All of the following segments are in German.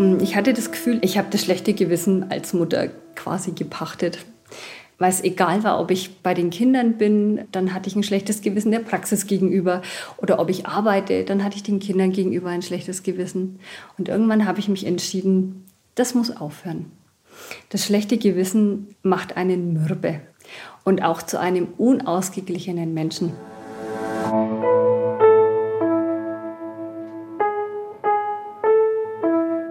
Hm, ich hatte das Gefühl, ich habe das schlechte Gewissen als Mutter quasi gepachtet. Weil es egal war, ob ich bei den Kindern bin, dann hatte ich ein schlechtes Gewissen der Praxis gegenüber. Oder ob ich arbeite, dann hatte ich den Kindern gegenüber ein schlechtes Gewissen. Und irgendwann habe ich mich entschieden, das muss aufhören. Das schlechte Gewissen macht einen mürbe und auch zu einem unausgeglichenen Menschen.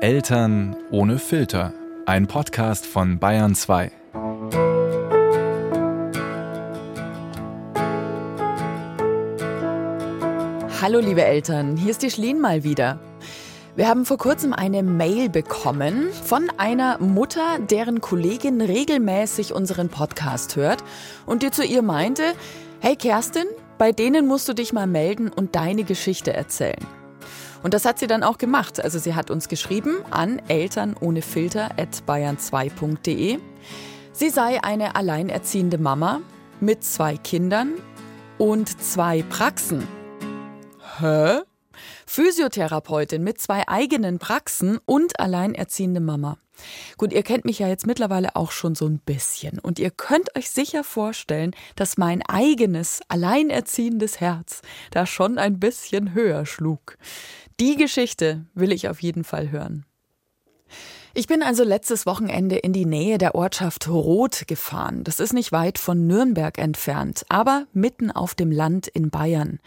Eltern ohne Filter. Ein Podcast von Bayern 2. Hallo liebe Eltern, hier ist die Schlien mal wieder. Wir haben vor kurzem eine Mail bekommen von einer Mutter, deren Kollegin regelmäßig unseren Podcast hört und die zu ihr meinte, hey Kerstin, bei denen musst du dich mal melden und deine Geschichte erzählen. Und das hat sie dann auch gemacht. Also sie hat uns geschrieben an eltern ohne Filter at bayern2.de. Sie sei eine alleinerziehende Mama mit zwei Kindern und zwei Praxen. Hä? Physiotherapeutin mit zwei eigenen Praxen und alleinerziehende Mama. Gut, ihr kennt mich ja jetzt mittlerweile auch schon so ein bisschen und ihr könnt euch sicher vorstellen, dass mein eigenes alleinerziehendes Herz da schon ein bisschen höher schlug. Die Geschichte will ich auf jeden Fall hören. Ich bin also letztes Wochenende in die Nähe der Ortschaft Roth gefahren. Das ist nicht weit von Nürnberg entfernt, aber mitten auf dem Land in Bayern.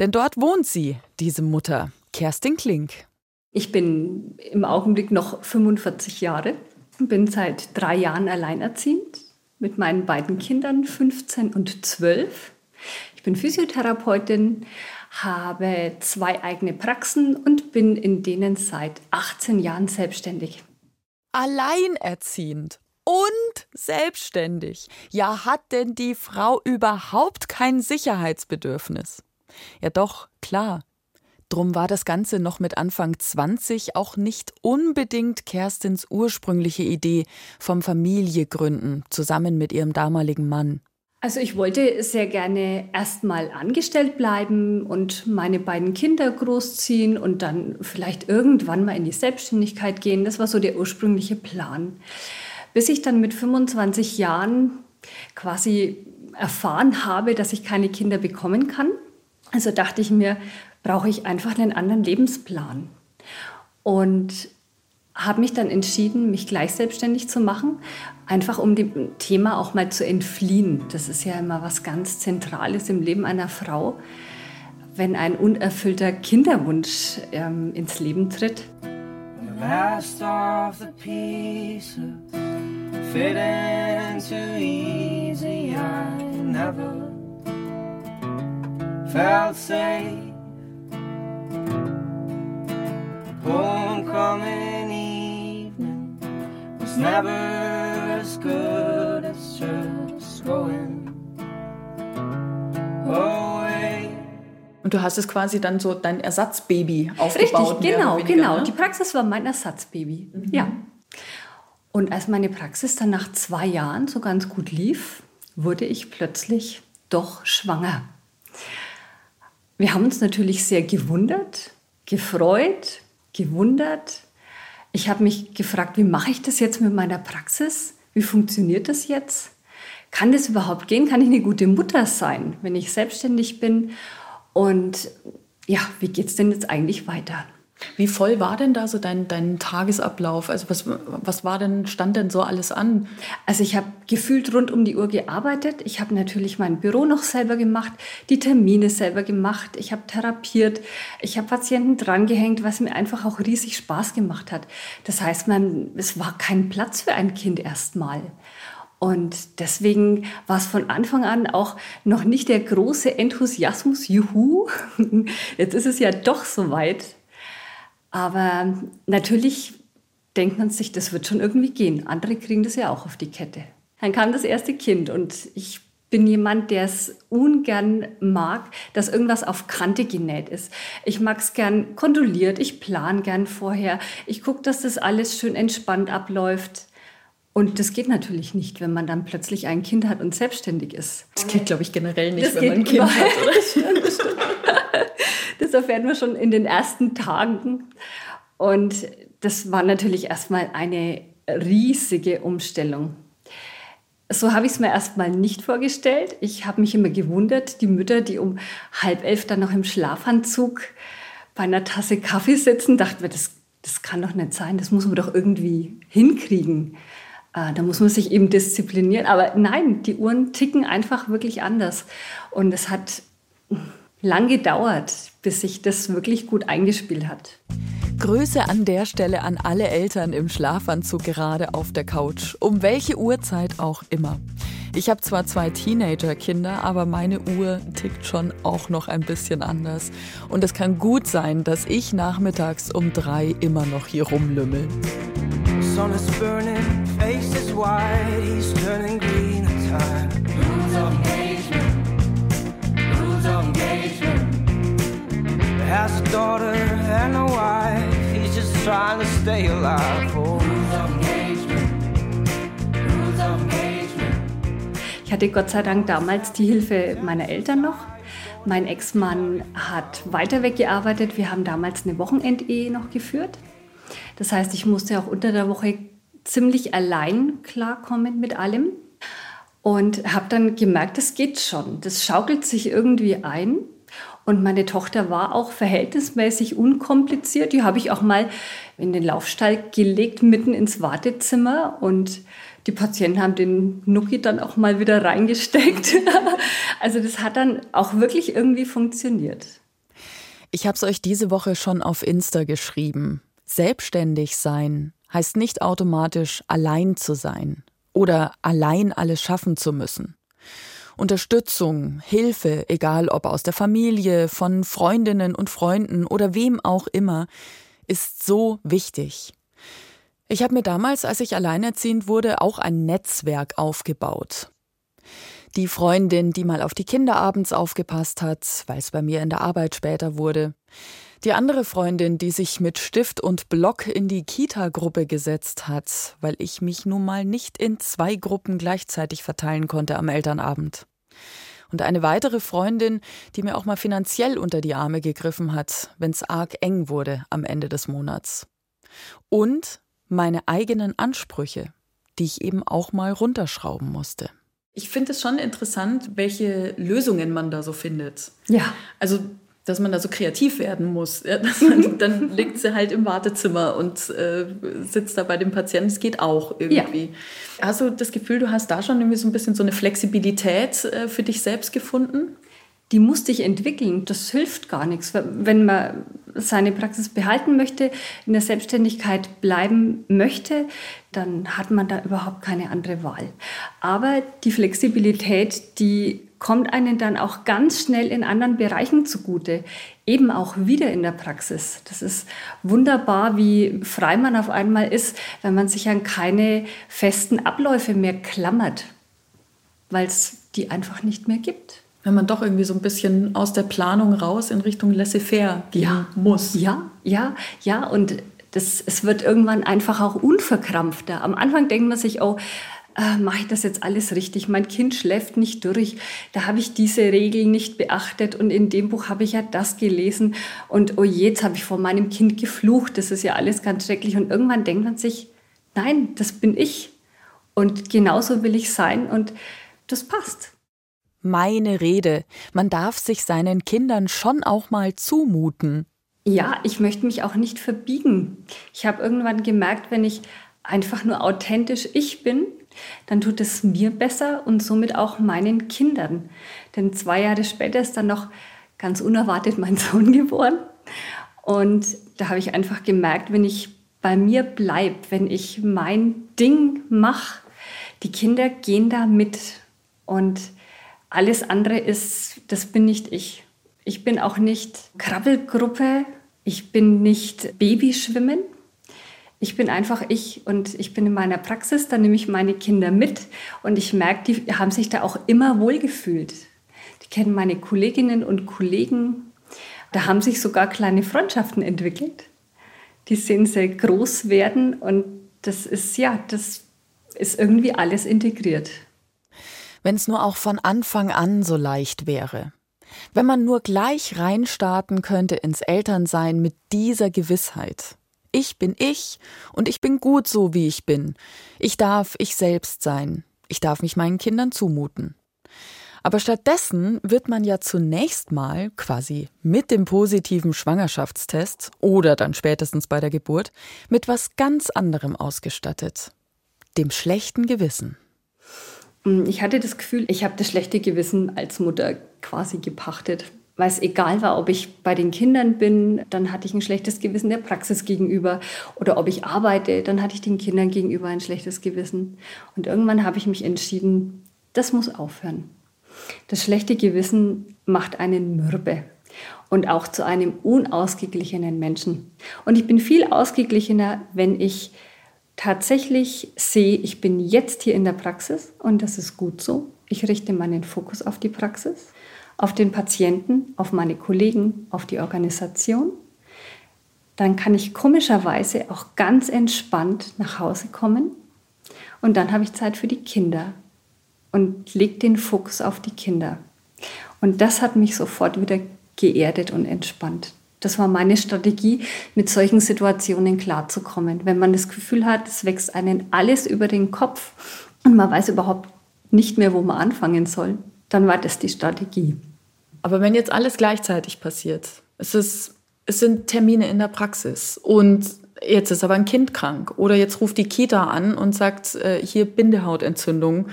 Denn dort wohnt sie, diese Mutter, Kerstin Klink. Ich bin im Augenblick noch 45 Jahre, bin seit drei Jahren alleinerziehend mit meinen beiden Kindern, 15 und 12. Ich bin Physiotherapeutin, habe zwei eigene Praxen und bin in denen seit 18 Jahren selbstständig. Alleinerziehend und selbstständig. Ja, hat denn die Frau überhaupt kein Sicherheitsbedürfnis? Ja doch, klar. Drum war das Ganze noch mit Anfang 20 auch nicht unbedingt Kerstins ursprüngliche Idee vom Familiegründen zusammen mit ihrem damaligen Mann. Also ich wollte sehr gerne erstmal angestellt bleiben und meine beiden Kinder großziehen und dann vielleicht irgendwann mal in die Selbstständigkeit gehen. Das war so der ursprüngliche Plan. Bis ich dann mit 25 Jahren quasi erfahren habe, dass ich keine Kinder bekommen kann. Also dachte ich mir, brauche ich einfach einen anderen Lebensplan. Und habe mich dann entschieden, mich gleich selbstständig zu machen, einfach um dem Thema auch mal zu entfliehen. Das ist ja immer was ganz Zentrales im Leben einer Frau, wenn ein unerfüllter Kinderwunsch ähm, ins Leben tritt. The last of the pieces fit into easy. I never felt safe. Homecoming never as good as just going away. Und du hast es quasi dann so dein Ersatzbaby aufgebaut. Richtig, genau, weniger, genau. Ne? Die Praxis war mein Ersatzbaby. Mhm. Ja. Und als meine Praxis dann nach zwei Jahren so ganz gut lief, wurde ich plötzlich doch schwanger. Wir haben uns natürlich sehr gewundert, gefreut, gewundert. Ich habe mich gefragt, wie mache ich das jetzt mit meiner Praxis? Wie funktioniert das jetzt? Kann das überhaupt gehen? Kann ich eine gute Mutter sein, wenn ich selbstständig bin? Und ja, wie geht es denn jetzt eigentlich weiter? Wie voll war denn da so dein, dein Tagesablauf? Also was, was war denn, stand denn so alles an? Also ich habe gefühlt rund um die Uhr gearbeitet. Ich habe natürlich mein Büro noch selber gemacht, die Termine selber gemacht. Ich habe therapiert. Ich habe Patienten drangehängt, was mir einfach auch riesig Spaß gemacht hat. Das heißt, man, es war kein Platz für ein Kind erstmal. Und deswegen war es von Anfang an auch noch nicht der große Enthusiasmus, juhu, jetzt ist es ja doch soweit. Aber natürlich denkt man sich, das wird schon irgendwie gehen. Andere kriegen das ja auch auf die Kette. Dann kam das erste Kind und ich bin jemand, der es ungern mag, dass irgendwas auf Kante genäht ist. Ich mag es gern kontrolliert, ich plan gern vorher. Ich gucke, dass das alles schön entspannt abläuft. Und das geht natürlich nicht, wenn man dann plötzlich ein Kind hat und selbstständig ist. Das geht, glaube ich, generell nicht, das wenn man ein Kind hat, oder? Das erfährt man schon in den ersten Tagen. Und das war natürlich erstmal eine riesige Umstellung. So habe ich es mir erstmal nicht vorgestellt. Ich habe mich immer gewundert, die Mütter, die um halb elf dann noch im Schlafanzug bei einer Tasse Kaffee sitzen, dachten wir, das, das kann doch nicht sein, das muss man doch irgendwie hinkriegen. Äh, da muss man sich eben disziplinieren. Aber nein, die Uhren ticken einfach wirklich anders. Und es hat lang gedauert, bis sich das wirklich gut eingespielt hat. Grüße an der Stelle an alle Eltern im Schlafanzug gerade auf der Couch, um welche Uhrzeit auch immer. Ich habe zwar zwei Teenager-Kinder, aber meine Uhr tickt schon auch noch ein bisschen anders. Und es kann gut sein, dass ich nachmittags um drei immer noch hier rumlümmel. Sun is burning, face is white, he's turning green Rules Has a daughter and a wife He's just trying to stay alive oh. Ich hatte Gott sei Dank damals die Hilfe meiner Eltern noch. Mein Ex-Mann hat weiter weggearbeitet. Wir haben damals eine Wochenendehe noch geführt. Das heißt, ich musste auch unter der Woche ziemlich allein klarkommen mit allem und habe dann gemerkt, das geht schon. Das schaukelt sich irgendwie ein. Und meine Tochter war auch verhältnismäßig unkompliziert. Die habe ich auch mal in den Laufstall gelegt, mitten ins Wartezimmer. Und die Patienten haben den Nuki dann auch mal wieder reingesteckt. also das hat dann auch wirklich irgendwie funktioniert. Ich habe es euch diese Woche schon auf Insta geschrieben. Selbstständig sein heißt nicht automatisch allein zu sein oder allein alles schaffen zu müssen. Unterstützung, Hilfe, egal ob aus der Familie, von Freundinnen und Freunden oder wem auch immer, ist so wichtig. Ich habe mir damals, als ich alleinerziehend wurde, auch ein Netzwerk aufgebaut. Die Freundin, die mal auf die Kinder abends aufgepasst hat, weil es bei mir in der Arbeit später wurde. Die andere Freundin, die sich mit Stift und Block in die Kita-Gruppe gesetzt hat, weil ich mich nun mal nicht in zwei Gruppen gleichzeitig verteilen konnte am Elternabend. Und eine weitere Freundin, die mir auch mal finanziell unter die Arme gegriffen hat, wenn es arg eng wurde am Ende des Monats. Und meine eigenen Ansprüche, die ich eben auch mal runterschrauben musste. Ich finde es schon interessant, welche Lösungen man da so findet. Ja. Also dass man da so kreativ werden muss. Ja, man, dann liegt sie halt im Wartezimmer und äh, sitzt da bei dem Patienten. Es geht auch irgendwie. Ja. Hast du das Gefühl, du hast da schon irgendwie so ein bisschen so eine Flexibilität äh, für dich selbst gefunden? Die musste ich entwickeln. Das hilft gar nichts. Wenn man seine Praxis behalten möchte, in der Selbstständigkeit bleiben möchte, dann hat man da überhaupt keine andere Wahl. Aber die Flexibilität, die kommt einen dann auch ganz schnell in anderen Bereichen zugute, eben auch wieder in der Praxis. Das ist wunderbar, wie frei man auf einmal ist, wenn man sich an keine festen Abläufe mehr klammert, weil es die einfach nicht mehr gibt. Wenn man doch irgendwie so ein bisschen aus der Planung raus in Richtung laissez-faire gehen ja, muss. Ja, ja, ja. Und das, es wird irgendwann einfach auch unverkrampfter. Am Anfang denkt man sich, oh, äh, mache ich das jetzt alles richtig? Mein Kind schläft nicht durch. Da habe ich diese Regel nicht beachtet und in dem Buch habe ich ja das gelesen und oh je, jetzt habe ich vor meinem Kind geflucht. Das ist ja alles ganz schrecklich und irgendwann denkt man sich, nein, das bin ich und genauso will ich sein und das passt. Meine Rede. Man darf sich seinen Kindern schon auch mal zumuten. Ja, ich möchte mich auch nicht verbiegen. Ich habe irgendwann gemerkt, wenn ich einfach nur authentisch ich bin, dann tut es mir besser und somit auch meinen Kindern. Denn zwei Jahre später ist dann noch ganz unerwartet mein Sohn geboren. Und da habe ich einfach gemerkt, wenn ich bei mir bleibe, wenn ich mein Ding mache, die Kinder gehen da mit. Und alles andere ist, das bin nicht ich. Ich bin auch nicht Krabbelgruppe, ich bin nicht Babyschwimmen, ich bin einfach ich und ich bin in meiner Praxis, da nehme ich meine Kinder mit und ich merke, die haben sich da auch immer wohlgefühlt. Die kennen meine Kolleginnen und Kollegen. Da haben sich sogar kleine Freundschaften entwickelt. Die sehen sehr groß werden und das ist ja, das ist irgendwie alles integriert. Wenn es nur auch von Anfang an so leicht wäre. Wenn man nur gleich reinstarten könnte ins Elternsein mit dieser Gewissheit Ich bin ich und ich bin gut so, wie ich bin. Ich darf ich selbst sein. Ich darf mich meinen Kindern zumuten. Aber stattdessen wird man ja zunächst mal quasi mit dem positiven Schwangerschaftstest oder dann spätestens bei der Geburt mit was ganz anderem ausgestattet. Dem schlechten Gewissen. Mm, ich hatte das Gefühl, ich habe das schlechte Gewissen als Mutter quasi gepachtet. Weil es egal war, ob ich bei den Kindern bin, dann hatte ich ein schlechtes Gewissen der Praxis gegenüber. Oder ob ich arbeite, dann hatte ich den Kindern gegenüber ein schlechtes Gewissen. Und irgendwann habe ich mich entschieden, das muss aufhören. Das schlechte Gewissen macht einen mürbe und auch zu einem unausgeglichenen Menschen. Und ich bin viel ausgeglichener, wenn ich tatsächlich sehe, ich bin jetzt hier in der Praxis und das ist gut so. Ich richte meinen Fokus auf die Praxis, auf den Patienten, auf meine Kollegen, auf die Organisation. Dann kann ich komischerweise auch ganz entspannt nach Hause kommen und dann habe ich Zeit für die Kinder und lege den Fokus auf die Kinder. Und das hat mich sofort wieder geerdet und entspannt. Das war meine Strategie, mit solchen Situationen klarzukommen. Wenn man das Gefühl hat, es wächst einen alles über den Kopf und man weiß überhaupt nicht mehr, wo man anfangen soll, dann war das die Strategie. Aber wenn jetzt alles gleichzeitig passiert, es, ist, es sind Termine in der Praxis und jetzt ist aber ein Kind krank oder jetzt ruft die Kita an und sagt, äh, hier Bindehautentzündung,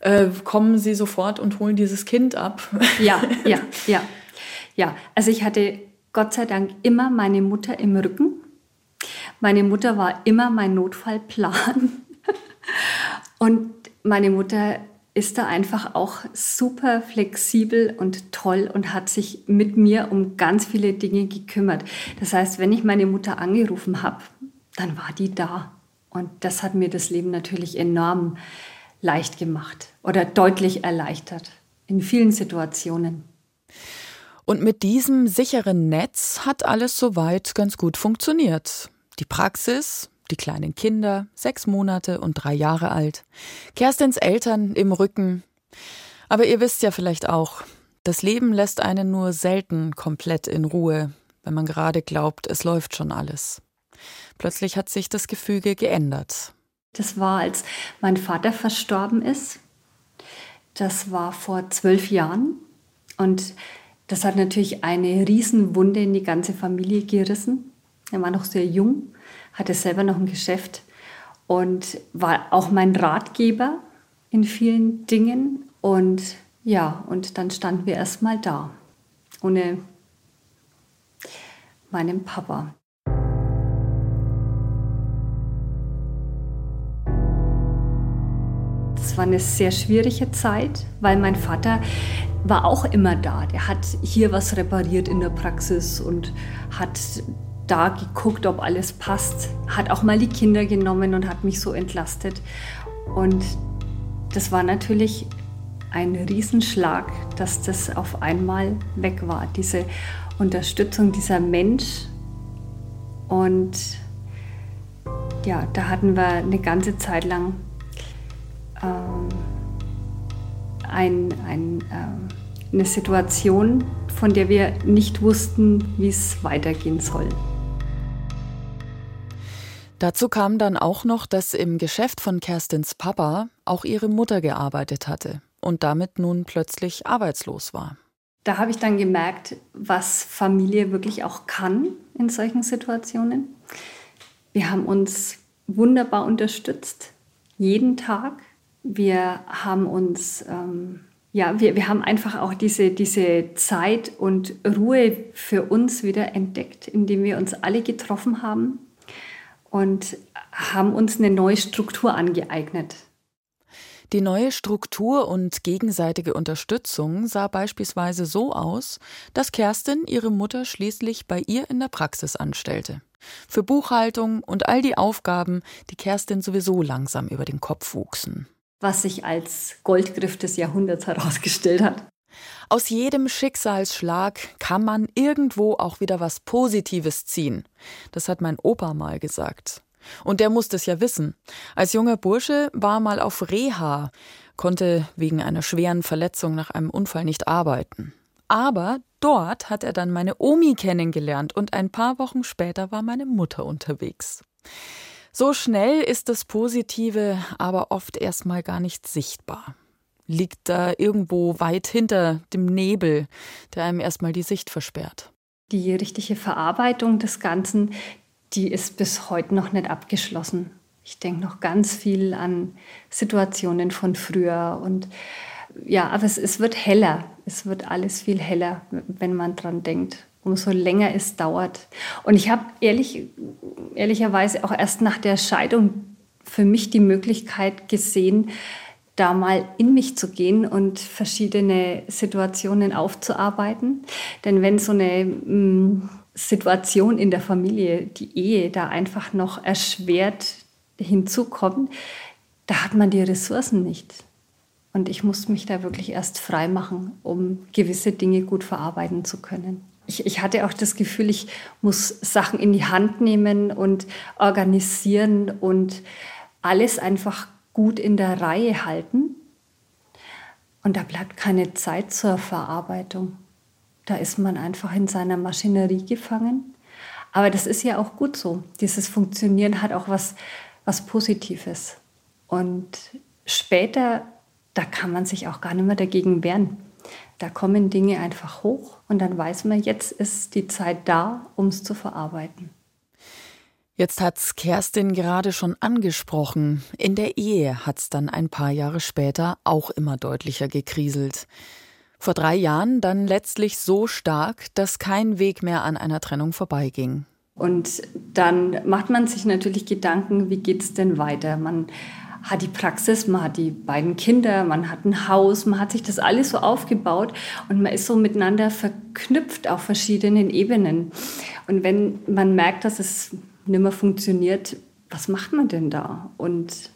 äh, kommen Sie sofort und holen dieses Kind ab? Ja, ja, ja. Ja, also ich hatte Gott sei Dank immer meine Mutter im Rücken. Meine Mutter war immer mein Notfallplan. Und meine Mutter ist da einfach auch super flexibel und toll und hat sich mit mir um ganz viele Dinge gekümmert. Das heißt, wenn ich meine Mutter angerufen habe, dann war die da. Und das hat mir das Leben natürlich enorm leicht gemacht oder deutlich erleichtert in vielen Situationen. Und mit diesem sicheren Netz hat alles soweit ganz gut funktioniert. Die Praxis, die kleinen Kinder, sechs Monate und drei Jahre alt, Kerstins Eltern im Rücken. Aber ihr wisst ja vielleicht auch, das Leben lässt einen nur selten komplett in Ruhe, wenn man gerade glaubt, es läuft schon alles. Plötzlich hat sich das Gefüge geändert. Das war, als mein Vater verstorben ist. Das war vor zwölf Jahren. Und das hat natürlich eine Riesenwunde in die ganze Familie gerissen. Er war noch sehr jung, hatte selber noch ein Geschäft und war auch mein Ratgeber in vielen Dingen. Und ja, und dann standen wir erstmal da, ohne meinen Papa. Das war eine sehr schwierige Zeit, weil mein Vater war auch immer da. Der hat hier was repariert in der Praxis und hat da geguckt, ob alles passt. Hat auch mal die Kinder genommen und hat mich so entlastet. Und das war natürlich ein Riesenschlag, dass das auf einmal weg war. Diese Unterstützung dieser Mensch. Und ja, da hatten wir eine ganze Zeit lang ähm, ein, ein ähm, eine Situation, von der wir nicht wussten, wie es weitergehen soll. Dazu kam dann auch noch, dass im Geschäft von Kerstins Papa auch ihre Mutter gearbeitet hatte und damit nun plötzlich arbeitslos war. Da habe ich dann gemerkt, was Familie wirklich auch kann in solchen Situationen. Wir haben uns wunderbar unterstützt, jeden Tag. Wir haben uns ähm, ja, wir, wir haben einfach auch diese, diese Zeit und Ruhe für uns wieder entdeckt, indem wir uns alle getroffen haben und haben uns eine neue Struktur angeeignet. Die neue Struktur und gegenseitige Unterstützung sah beispielsweise so aus, dass Kerstin ihre Mutter schließlich bei ihr in der Praxis anstellte. Für Buchhaltung und all die Aufgaben, die Kerstin sowieso langsam über den Kopf wuchsen was sich als Goldgriff des Jahrhunderts herausgestellt hat. Aus jedem Schicksalsschlag kann man irgendwo auch wieder was Positives ziehen. Das hat mein Opa mal gesagt. Und der musste es ja wissen. Als junger Bursche war mal auf Reha, konnte wegen einer schweren Verletzung nach einem Unfall nicht arbeiten. Aber dort hat er dann meine Omi kennengelernt und ein paar Wochen später war meine Mutter unterwegs. So schnell ist das Positive aber oft erstmal gar nicht sichtbar. Liegt da irgendwo weit hinter dem Nebel, der einem erstmal die Sicht versperrt. Die richtige Verarbeitung des Ganzen, die ist bis heute noch nicht abgeschlossen. Ich denke noch ganz viel an Situationen von früher und ja, aber es, es wird heller. Es wird alles viel heller, wenn man dran denkt, umso länger es dauert. Und ich habe ehrlich, ehrlicherweise auch erst nach der Scheidung für mich die Möglichkeit gesehen, da mal in mich zu gehen und verschiedene Situationen aufzuarbeiten. Denn wenn so eine mm, Situation in der Familie, die Ehe, da einfach noch erschwert hinzukommt, da hat man die Ressourcen nicht. Und ich muss mich da wirklich erst frei machen, um gewisse Dinge gut verarbeiten zu können. Ich, ich, hatte auch das Gefühl, ich muss Sachen in die Hand nehmen und organisieren und alles einfach gut in der Reihe halten. Und da bleibt keine Zeit zur Verarbeitung. Da ist man einfach in seiner Maschinerie gefangen. Aber das ist ja auch gut so. Dieses Funktionieren hat auch was, was Positives. Und später da kann man sich auch gar nicht mehr dagegen wehren. Da kommen Dinge einfach hoch und dann weiß man, jetzt ist die Zeit da, um es zu verarbeiten. Jetzt hat's Kerstin gerade schon angesprochen. In der Ehe hat's dann ein paar Jahre später auch immer deutlicher gekriselt. Vor drei Jahren dann letztlich so stark, dass kein Weg mehr an einer Trennung vorbeiging. Und dann macht man sich natürlich Gedanken, wie geht's denn weiter? Man hat die Praxis, man hat die beiden Kinder, man hat ein Haus, man hat sich das alles so aufgebaut und man ist so miteinander verknüpft auf verschiedenen Ebenen. Und wenn man merkt, dass es nicht mehr funktioniert, was macht man denn da? Und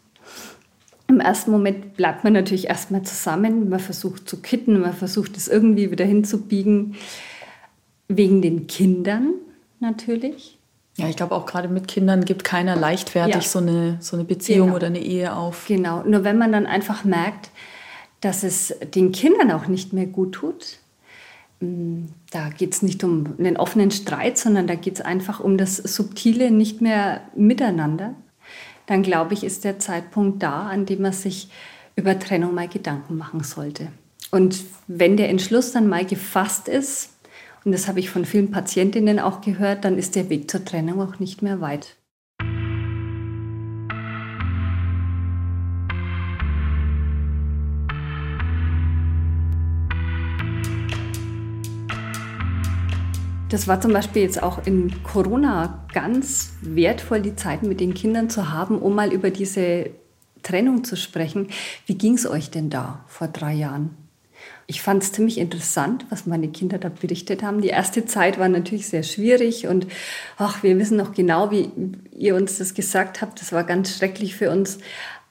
im ersten Moment bleibt man natürlich erstmal zusammen, man versucht zu kitten, man versucht es irgendwie wieder hinzubiegen, wegen den Kindern natürlich. Ja, ich glaube auch gerade mit Kindern gibt keiner leichtfertig ja. so, eine, so eine Beziehung genau. oder eine Ehe auf. Genau, nur wenn man dann einfach merkt, dass es den Kindern auch nicht mehr gut tut, mm, da geht es nicht um einen offenen Streit, sondern da geht es einfach um das subtile nicht mehr miteinander, dann glaube ich, ist der Zeitpunkt da, an dem man sich über Trennung mal Gedanken machen sollte. Und wenn der Entschluss dann mal gefasst ist, und das habe ich von vielen Patientinnen auch gehört, dann ist der Weg zur Trennung auch nicht mehr weit. Das war zum Beispiel jetzt auch in Corona ganz wertvoll, die Zeit mit den Kindern zu haben, um mal über diese Trennung zu sprechen. Wie ging es euch denn da vor drei Jahren? Ich fand es ziemlich interessant, was meine Kinder da berichtet haben. Die erste Zeit war natürlich sehr schwierig und ach, wir wissen noch genau, wie ihr uns das gesagt habt. Das war ganz schrecklich für uns.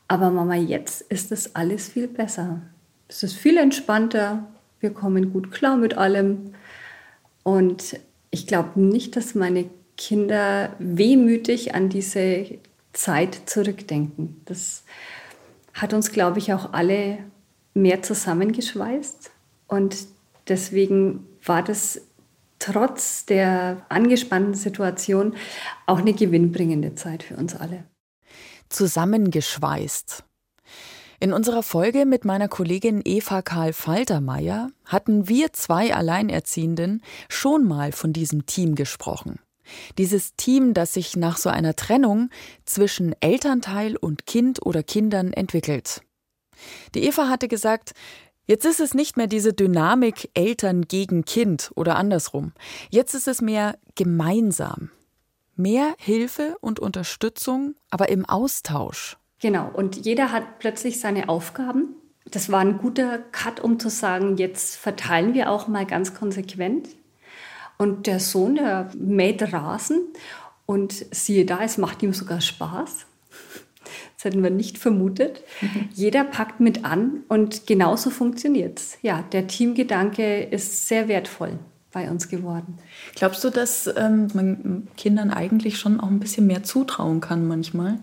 Aber Mama, jetzt ist das alles viel besser. Es ist viel entspannter. Wir kommen gut klar mit allem. Und ich glaube nicht, dass meine Kinder wehmütig an diese Zeit zurückdenken. Das hat uns, glaube ich, auch alle mehr zusammengeschweißt. Und deswegen war das trotz der angespannten Situation auch eine gewinnbringende Zeit für uns alle. Zusammengeschweißt. In unserer Folge mit meiner Kollegin Eva Karl Faltermeier hatten wir zwei Alleinerziehenden schon mal von diesem Team gesprochen. Dieses Team, das sich nach so einer Trennung zwischen Elternteil und Kind oder Kindern entwickelt. Die Eva hatte gesagt, Jetzt ist es nicht mehr diese Dynamik Eltern gegen Kind oder andersrum. Jetzt ist es mehr gemeinsam. Mehr Hilfe und Unterstützung, aber im Austausch. Genau, und jeder hat plötzlich seine Aufgaben. Das war ein guter Cut, um zu sagen, jetzt verteilen wir auch mal ganz konsequent. Und der Sohn, der mäht Rasen und siehe da, es macht ihm sogar Spaß. Das hätten wir nicht vermutet. Mhm. Jeder packt mit an und genauso funktioniert es. Ja, der Teamgedanke ist sehr wertvoll bei uns geworden. Glaubst du, dass ähm, man Kindern eigentlich schon auch ein bisschen mehr zutrauen kann manchmal?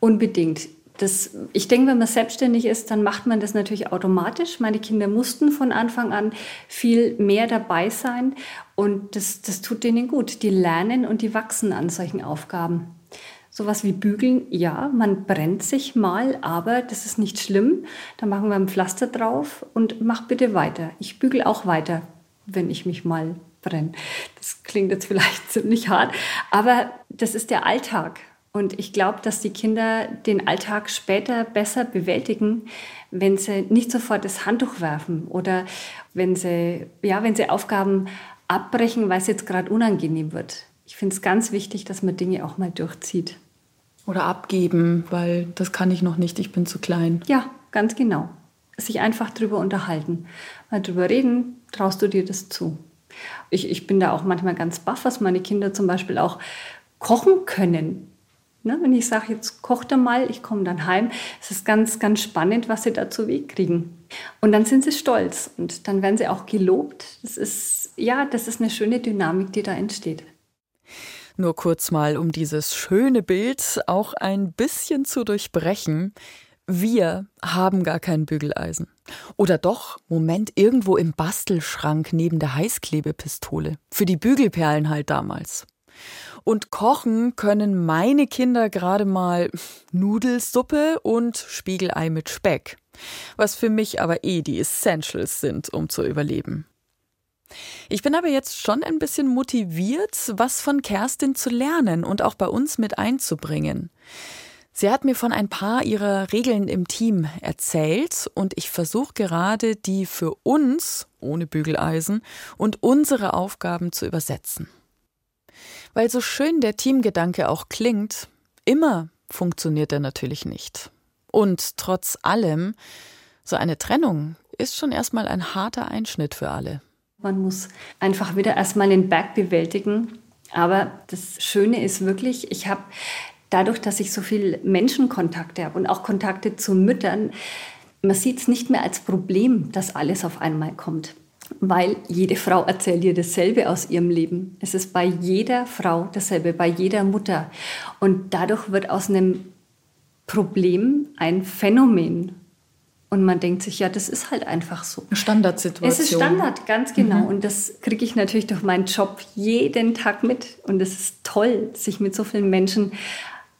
Unbedingt. Das, ich denke, wenn man selbstständig ist, dann macht man das natürlich automatisch. Meine Kinder mussten von Anfang an viel mehr dabei sein und das, das tut denen gut. Die lernen und die wachsen an solchen Aufgaben. Sowas wie Bügeln, ja, man brennt sich mal, aber das ist nicht schlimm. Da machen wir ein Pflaster drauf und mach bitte weiter. Ich bügel auch weiter, wenn ich mich mal brenne. Das klingt jetzt vielleicht ziemlich hart, aber das ist der Alltag. Und ich glaube, dass die Kinder den Alltag später besser bewältigen, wenn sie nicht sofort das Handtuch werfen oder wenn sie, ja, wenn sie Aufgaben abbrechen, weil es jetzt gerade unangenehm wird. Ich finde es ganz wichtig, dass man Dinge auch mal durchzieht. Oder abgeben, weil das kann ich noch nicht, ich bin zu klein. Ja, ganz genau. Sich einfach drüber unterhalten. Mal drüber reden, traust du dir das zu. Ich, ich bin da auch manchmal ganz baff, was meine Kinder zum Beispiel auch kochen können. Ne, wenn ich sage, jetzt kocht er mal, ich komme dann heim, es ist ganz, ganz spannend, was sie da zu Weg kriegen. Und dann sind sie stolz und dann werden sie auch gelobt. Das ist, ja, das ist eine schöne Dynamik, die da entsteht. Nur kurz mal, um dieses schöne Bild auch ein bisschen zu durchbrechen. Wir haben gar kein Bügeleisen. Oder doch, Moment, irgendwo im Bastelschrank neben der Heißklebepistole. Für die Bügelperlen halt damals. Und kochen können meine Kinder gerade mal Nudelsuppe und Spiegelei mit Speck. Was für mich aber eh die Essentials sind, um zu überleben. Ich bin aber jetzt schon ein bisschen motiviert, was von Kerstin zu lernen und auch bei uns mit einzubringen. Sie hat mir von ein paar ihrer Regeln im Team erzählt und ich versuche gerade, die für uns ohne Bügeleisen und unsere Aufgaben zu übersetzen. Weil so schön der Teamgedanke auch klingt, immer funktioniert er natürlich nicht. Und trotz allem, so eine Trennung ist schon erstmal ein harter Einschnitt für alle. Man muss einfach wieder erstmal den Berg bewältigen. Aber das Schöne ist wirklich, ich habe dadurch, dass ich so viel Menschenkontakte habe und auch Kontakte zu Müttern, man sieht es nicht mehr als Problem, dass alles auf einmal kommt. Weil jede Frau erzählt dir dasselbe aus ihrem Leben. Es ist bei jeder Frau dasselbe, bei jeder Mutter. Und dadurch wird aus einem Problem ein Phänomen. Und man denkt sich, ja, das ist halt einfach so. Eine Standardsituation. Es ist Standard, ganz genau. Mhm. Und das kriege ich natürlich durch meinen Job jeden Tag mit. Und es ist toll, sich mit so vielen Menschen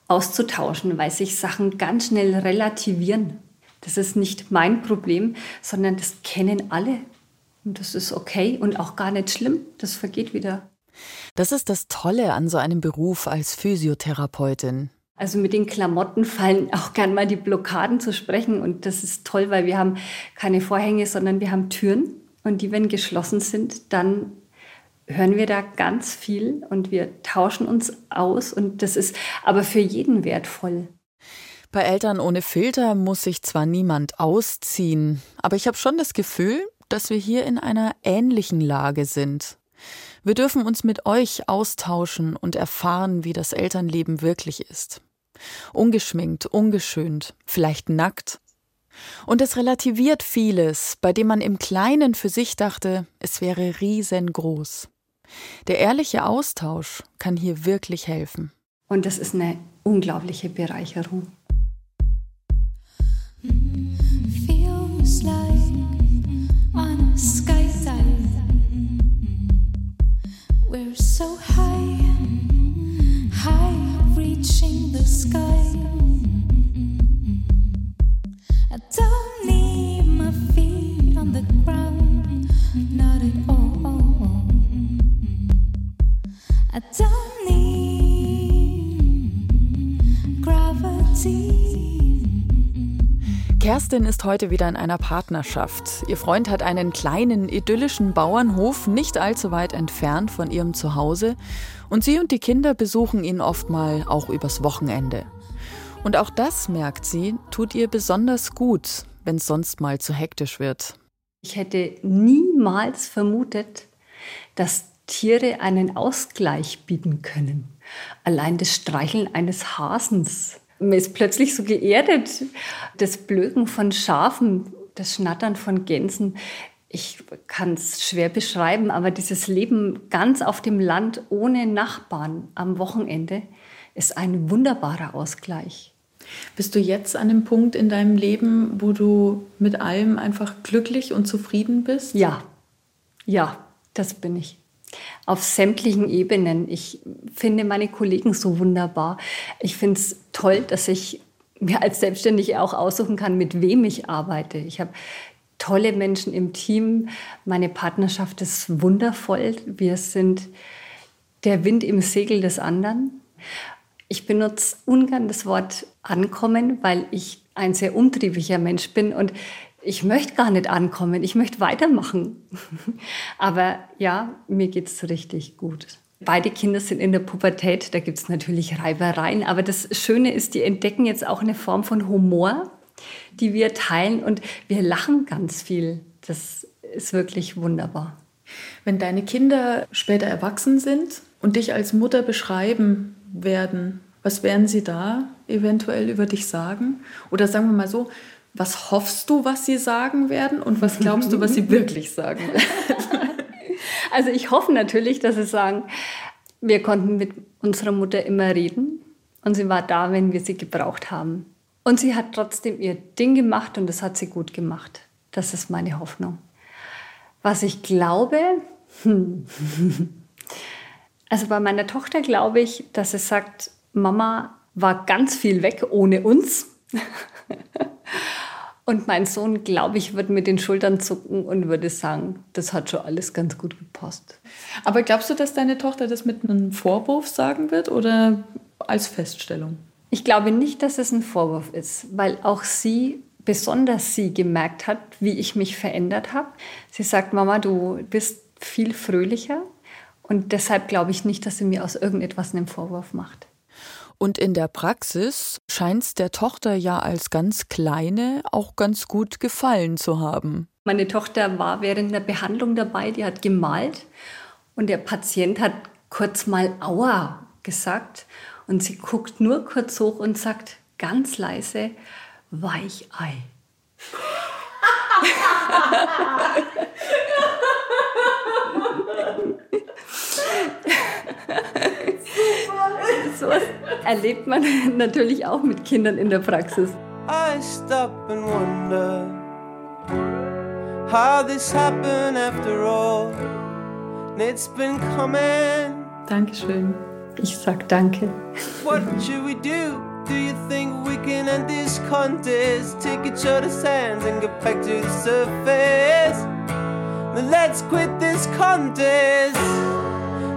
auszutauschen, weil sich Sachen ganz schnell relativieren. Das ist nicht mein Problem, sondern das kennen alle. Und das ist okay und auch gar nicht schlimm. Das vergeht wieder. Das ist das Tolle an so einem Beruf als Physiotherapeutin. Also mit den Klamotten fallen auch gern mal die Blockaden zu sprechen. Und das ist toll, weil wir haben keine Vorhänge, sondern wir haben Türen. Und die, wenn geschlossen sind, dann hören wir da ganz viel und wir tauschen uns aus. Und das ist aber für jeden wertvoll. Bei Eltern ohne Filter muss sich zwar niemand ausziehen, aber ich habe schon das Gefühl, dass wir hier in einer ähnlichen Lage sind. Wir dürfen uns mit euch austauschen und erfahren, wie das Elternleben wirklich ist. Ungeschminkt, ungeschönt, vielleicht nackt. Und es relativiert vieles, bei dem man im Kleinen für sich dachte, es wäre riesengroß. Der ehrliche Austausch kann hier wirklich helfen. Und das ist eine unglaubliche Bereicherung. Feels like on a skydive. I don't need my feet on the ground, not at all. I don't need gravity. Kerstin ist heute wieder in einer Partnerschaft. Ihr Freund hat einen kleinen, idyllischen Bauernhof nicht allzu weit entfernt von ihrem Zuhause und sie und die Kinder besuchen ihn oft mal auch übers Wochenende. Und auch das, merkt sie, tut ihr besonders gut, wenn es sonst mal zu hektisch wird. Ich hätte niemals vermutet, dass Tiere einen Ausgleich bieten können. Allein das Streicheln eines Hasens man ist plötzlich so geerdet. Das Blöken von Schafen, das Schnattern von Gänsen. Ich kann es schwer beschreiben, aber dieses Leben ganz auf dem Land ohne Nachbarn am Wochenende ist ein wunderbarer Ausgleich. Bist du jetzt an dem Punkt in deinem Leben, wo du mit allem einfach glücklich und zufrieden bist? Ja, ja, das bin ich. Auf sämtlichen Ebenen. Ich finde meine Kollegen so wunderbar. Ich finde es toll, dass ich mir als Selbstständige auch aussuchen kann, mit wem ich arbeite. Ich habe tolle Menschen im Team. Meine Partnerschaft ist wundervoll. Wir sind der Wind im Segel des anderen. Ich benutze ungern das Wort ankommen, weil ich ein sehr umtriebiger Mensch bin und ich möchte gar nicht ankommen, ich möchte weitermachen. Aber ja, mir geht es richtig gut. Beide Kinder sind in der Pubertät, da gibt es natürlich Reibereien, aber das Schöne ist, die entdecken jetzt auch eine Form von Humor, die wir teilen und wir lachen ganz viel. Das ist wirklich wunderbar. Wenn deine Kinder später erwachsen sind und dich als Mutter beschreiben werden, was werden sie da eventuell über dich sagen? Oder sagen wir mal so, was hoffst du, was sie sagen werden und was glaubst du, was sie wirklich sagen werden? Also ich hoffe natürlich, dass sie sagen, wir konnten mit unserer Mutter immer reden und sie war da, wenn wir sie gebraucht haben. Und sie hat trotzdem ihr Ding gemacht und das hat sie gut gemacht. Das ist meine Hoffnung. Was ich glaube, hm. also bei meiner Tochter glaube ich, dass sie sagt, Mama war ganz viel weg ohne uns. Und mein Sohn, glaube ich, wird mit den Schultern zucken und würde sagen, das hat schon alles ganz gut gepasst. Aber glaubst du, dass deine Tochter das mit einem Vorwurf sagen wird oder als Feststellung? Ich glaube nicht, dass es ein Vorwurf ist, weil auch sie, besonders sie, gemerkt hat, wie ich mich verändert habe. Sie sagt, Mama, du bist viel fröhlicher. Und deshalb glaube ich nicht, dass sie mir aus irgendetwas einen Vorwurf macht. Und in der Praxis scheint es der Tochter ja als ganz kleine auch ganz gut gefallen zu haben. Meine Tochter war während der Behandlung dabei, die hat gemalt und der Patient hat kurz mal Aua gesagt und sie guckt nur kurz hoch und sagt ganz leise Weichei. so erlebt man natürlich auch mit Kindern in der Praxis. I stop and wonder how this happened after all. It's been coming. Dankeschön. Ich sag danke. What should we do? Do you think we can end this contest? Take each other's hands and get back to the surface. Then let's quit this contest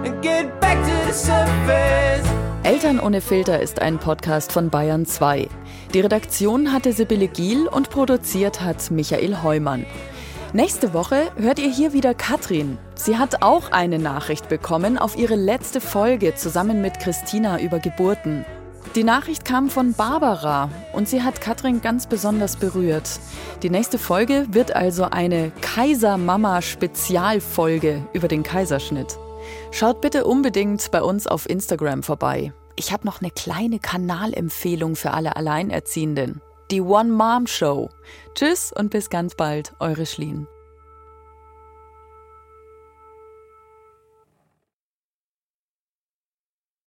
and get back to the surface. Eltern ohne Filter ist ein Podcast von Bayern 2. Die Redaktion hatte Sibylle Giel und produziert hat Michael Heumann. Nächste Woche hört ihr hier wieder Katrin. Sie hat auch eine Nachricht bekommen auf ihre letzte Folge zusammen mit Christina über Geburten. Die Nachricht kam von Barbara und sie hat Katrin ganz besonders berührt. Die nächste Folge wird also eine Kaisermama-Spezialfolge über den Kaiserschnitt. Schaut bitte unbedingt bei uns auf Instagram vorbei. Ich habe noch eine kleine Kanalempfehlung für alle Alleinerziehenden. Die One Mom Show. Tschüss und bis ganz bald, eure Schlien.